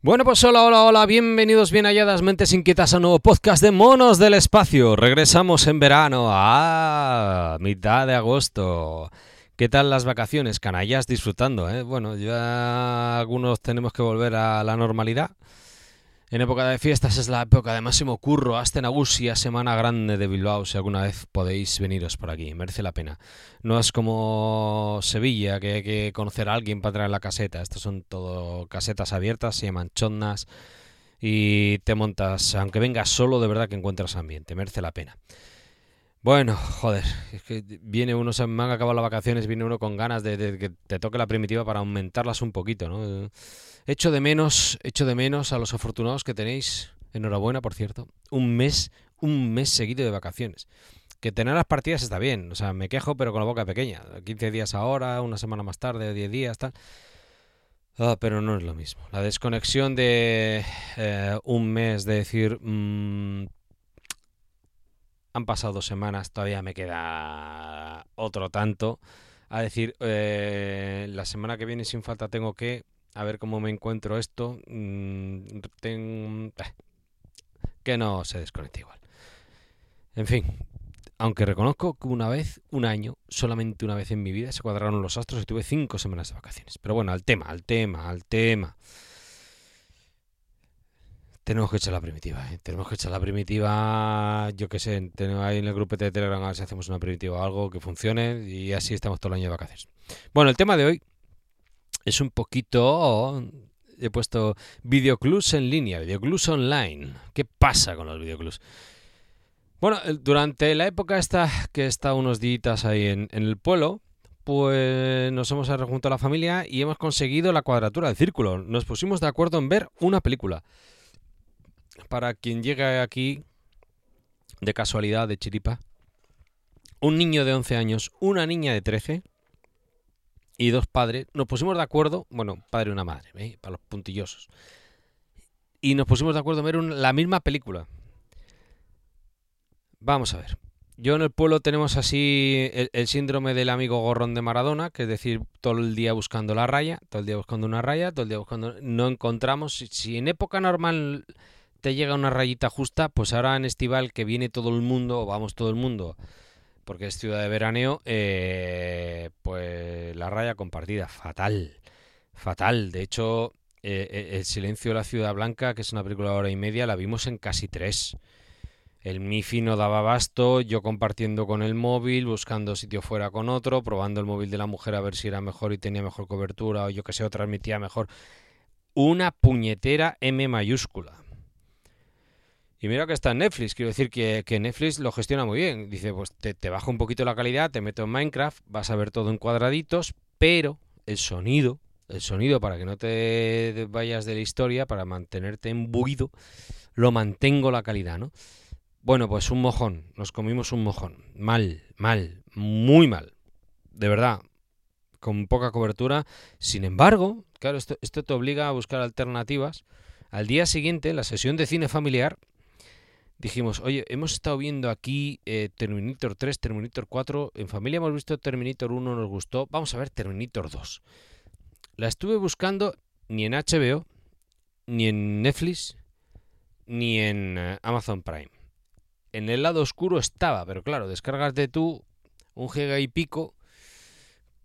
Bueno, pues hola, hola, hola, bienvenidos bien halladas mentes inquietas a un nuevo podcast de Monos del Espacio. Regresamos en verano, a mitad de agosto. ¿Qué tal las vacaciones? Canallas disfrutando, ¿eh? Bueno, ya algunos tenemos que volver a la normalidad. En época de fiestas es la época de máximo curro, hasta Nagusia, Semana Grande de Bilbao, si alguna vez podéis veniros por aquí, merece la pena. No es como Sevilla, que hay que conocer a alguien para traer la caseta, estos son todo casetas abiertas, se llaman chondas, y te montas, aunque vengas solo, de verdad que encuentras ambiente, merece la pena. Bueno, joder, es que viene uno, se me han acabado las vacaciones, viene uno con ganas de, que te toque la primitiva para aumentarlas un poquito, ¿no? Echo de menos, echo de menos a los afortunados que tenéis, enhorabuena por cierto, un mes, un mes seguido de vacaciones. Que tener las partidas está bien, o sea, me quejo pero con la boca pequeña, 15 días ahora, una semana más tarde, 10 días, tal. Ah, pero no es lo mismo. La desconexión de eh, un mes, de decir, mmm, han pasado dos semanas, todavía me queda otro tanto. A decir, eh, la semana que viene sin falta tengo que a ver cómo me encuentro esto. Mm, eh, que no se desconecte igual. En fin, aunque reconozco que una vez, un año, solamente una vez en mi vida se cuadraron los astros y tuve cinco semanas de vacaciones. Pero bueno, al tema, al tema, al tema. Tenemos que echar la primitiva, ¿eh? tenemos que echar la primitiva, yo qué sé, tenemos ahí en el grupo de Telegram a ver si hacemos una primitiva o algo que funcione y así estamos todo el año de vacaciones. Bueno, el tema de hoy es un poquito... He puesto videoclubs en línea, videoclubs online. ¿Qué pasa con los videoclubs? Bueno, durante la época esta que estado unos días ahí en, el pueblo, pues nos hemos rejuntado la familia y hemos conseguido la cuadratura del círculo. Nos pusimos de acuerdo en ver una película. Para quien llegue aquí de casualidad, de chiripa, un niño de 11 años, una niña de 13 y dos padres, nos pusimos de acuerdo, bueno, padre y una madre, para los puntillosos, y nos pusimos de acuerdo en ver la misma película. Vamos a ver. Yo en el pueblo tenemos así el, síndrome del amigo gorrón de Maradona, que es decir, todo el día buscando la raya, todo el día buscando una raya, todo el día buscando... No encontramos, si en época normal llega una rayita justa, pues ahora en estival que viene todo el mundo, o vamos todo el mundo, porque es ciudad de veraneo, eh, pues la raya compartida, fatal, fatal. De hecho, eh, El silencio de la ciudad blanca, que es una película de hora y media, la vimos en casi tres. El Mifi no daba basto, yo compartiendo con el móvil, buscando sitio fuera con otro, probando el móvil de la mujer a ver si era mejor y tenía mejor cobertura, o yo que sé, o transmitía mejor. Una puñetera M mayúscula. Y mira que está en Netflix, quiero decir que, Netflix lo gestiona muy bien. Dice, pues te, te baja un poquito la calidad, te meto en Minecraft, vas a ver todo en cuadraditos, pero el sonido, el sonido para que no te vayas de la historia, para mantenerte embuido, lo mantengo la calidad, ¿no? Bueno, pues un mojón, nos comimos un mojón. Mal, mal, muy mal. De verdad, con poca cobertura. Sin embargo, claro, esto te obliga a buscar alternativas. Al día siguiente, la sesión de cine familiar, dijimos, oye, hemos estado viendo aquí eh, Terminator 3, Terminator 4, en familia hemos visto Terminator 1, nos gustó, vamos a ver Terminator 2. La estuve buscando ni en HBO, ni en Netflix, ni en uh, Amazon Prime. En el lado oscuro estaba, pero claro, descárgate tú un giga y pico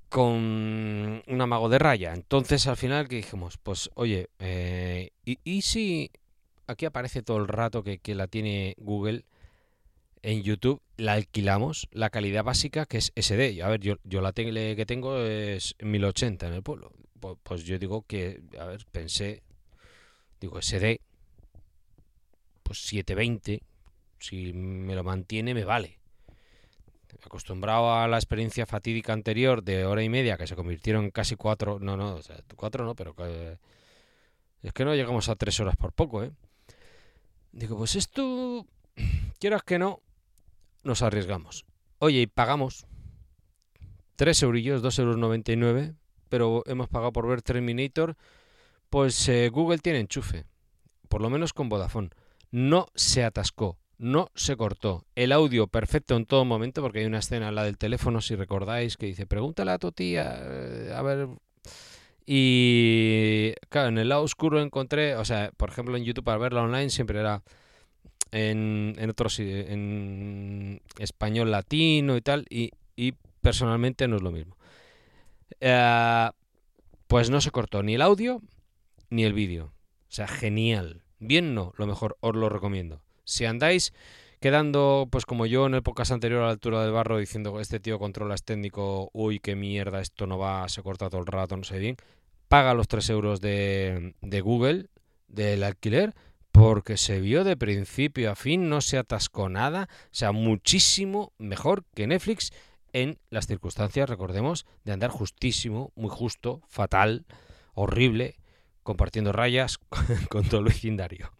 con un amago de raya. Entonces al final que dijimos, pues oye, eh, ¿y, ¿y si aquí aparece todo el rato que, la tiene Google en YouTube, la alquilamos, la calidad básica que es SD. A ver, yo, la tele que tengo es 1080 en el pueblo. Pues, yo digo que, a ver, pensé, digo SD, pues 720, si me lo mantiene me vale. acostumbrado a la experiencia fatídica anterior de hora y media, que se convirtieron en casi cuatro, no, no, cuatro no, pero que, es que no llegamos a tres horas por poco, ¿eh? Digo, pues esto, quieras que no, nos arriesgamos. Oye, y pagamos tres eurillos, dos euros pero hemos pagado por ver Terminator, pues eh, Google tiene enchufe, por lo menos con Vodafone. No se atascó, no se cortó. El audio perfecto en todo momento, porque hay una escena, la del teléfono, si recordáis, que dice, pregúntale a tu tía, eh, a ver... Y claro, en el lado oscuro encontré, o sea, por ejemplo en YouTube para verla online siempre era en, en otros, en español latino y tal, y, personalmente no es lo mismo. Eh, pues no se cortó ni el audio ni el vídeo. O sea, genial. Bien no, lo mejor, os lo recomiendo. Si andáis quedando, pues como yo en épocas anteriores a la altura del barro, diciendo este tío controla es técnico, uy, qué mierda, esto no va, se corta todo el rato, no sé bien, paga los 3 euros de, de Google, del alquiler, porque se vio de principio a fin, no se atascó nada, o sea, muchísimo mejor que Netflix en las circunstancias, recordemos, de andar justísimo, muy justo, fatal, horrible, compartiendo rayas con todo el vecindario.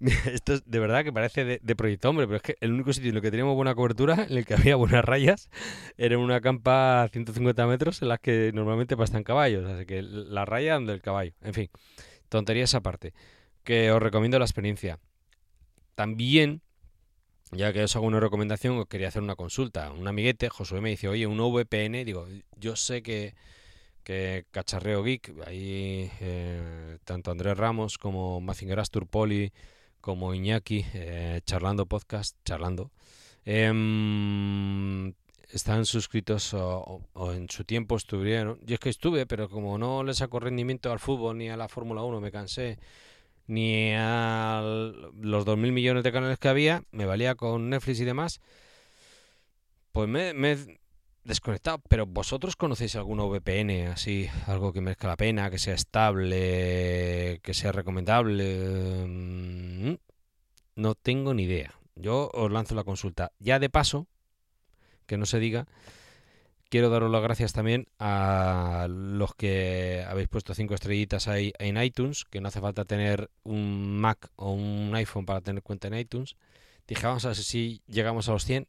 Esto es de verdad que parece de, proyecto hombre, pero es que el único sitio en el que teníamos buena cobertura, en el que había buenas rayas, era una campa a 150 metros en las que normalmente pasan caballos. Así que la raya donde el caballo. En fin, tonterías aparte. Que os recomiendo la experiencia. También, ya que os hago una recomendación, os quería hacer una consulta. Un amiguete, Josué, me dice, oye, un VPN, digo, yo sé que que Cacharreo Geek, ahí eh, tanto Andrés Ramos como Mazinger Asturpoli como Iñaki, eh, charlando podcast, charlando, em, están suscritos o, en su tiempo estuvieron, yo es que estuve, pero como no le saco rendimiento al fútbol ni a la Fórmula 1, me cansé, ni a los 2.000 millones de canales que había, me valía con Netflix y demás, pues me, desconectado. Pero vosotros conocéis alguna VPN así, algo que merezca la pena, que sea estable, que sea recomendable. Mm, no tengo ni idea. Yo os lanzo la consulta. Ya de paso, que no se diga, quiero daros las gracias también a los que habéis puesto cinco estrellitas ahí en iTunes, que no hace falta tener un Mac o un iPhone para tener cuenta en iTunes. Dije, vamos a ver si llegamos a los 100.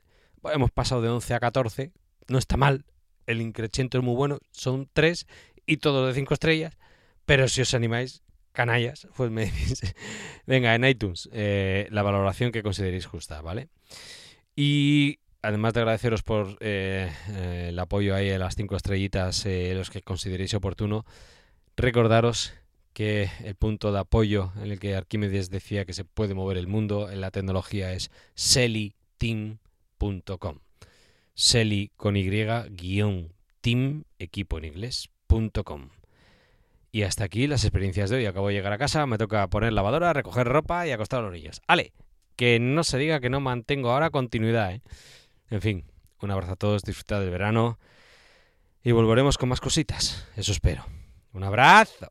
hemos pasado de 11 a 14, no está mal, el increchento es muy bueno, son tres y todo de cinco estrellas, pero si os animáis, canallas, pues me decís, venga, en iTunes, eh, la valoración que consideréis justa, ¿vale? Y además de agradeceros por eh, eh, el apoyo ahí a las cinco estrellitas, los que consideréis oportuno, recordaros que el punto de apoyo en el que Arquímedes decía que se puede mover el mundo en la tecnología es seliteam.com. Seli con Y, guion, team, equipo en inglés.com. Y hasta aquí las experiencias de hoy. Acabo de llegar a casa, me toca poner lavadora, recoger ropa y acostar a los niños. ¡Ale! Que no se diga que no mantengo ahora continuidad, ¿eh? En fin, un abrazo a todos, disfrutad del verano y volveremos con más cositas. Eso espero. Un abrazo.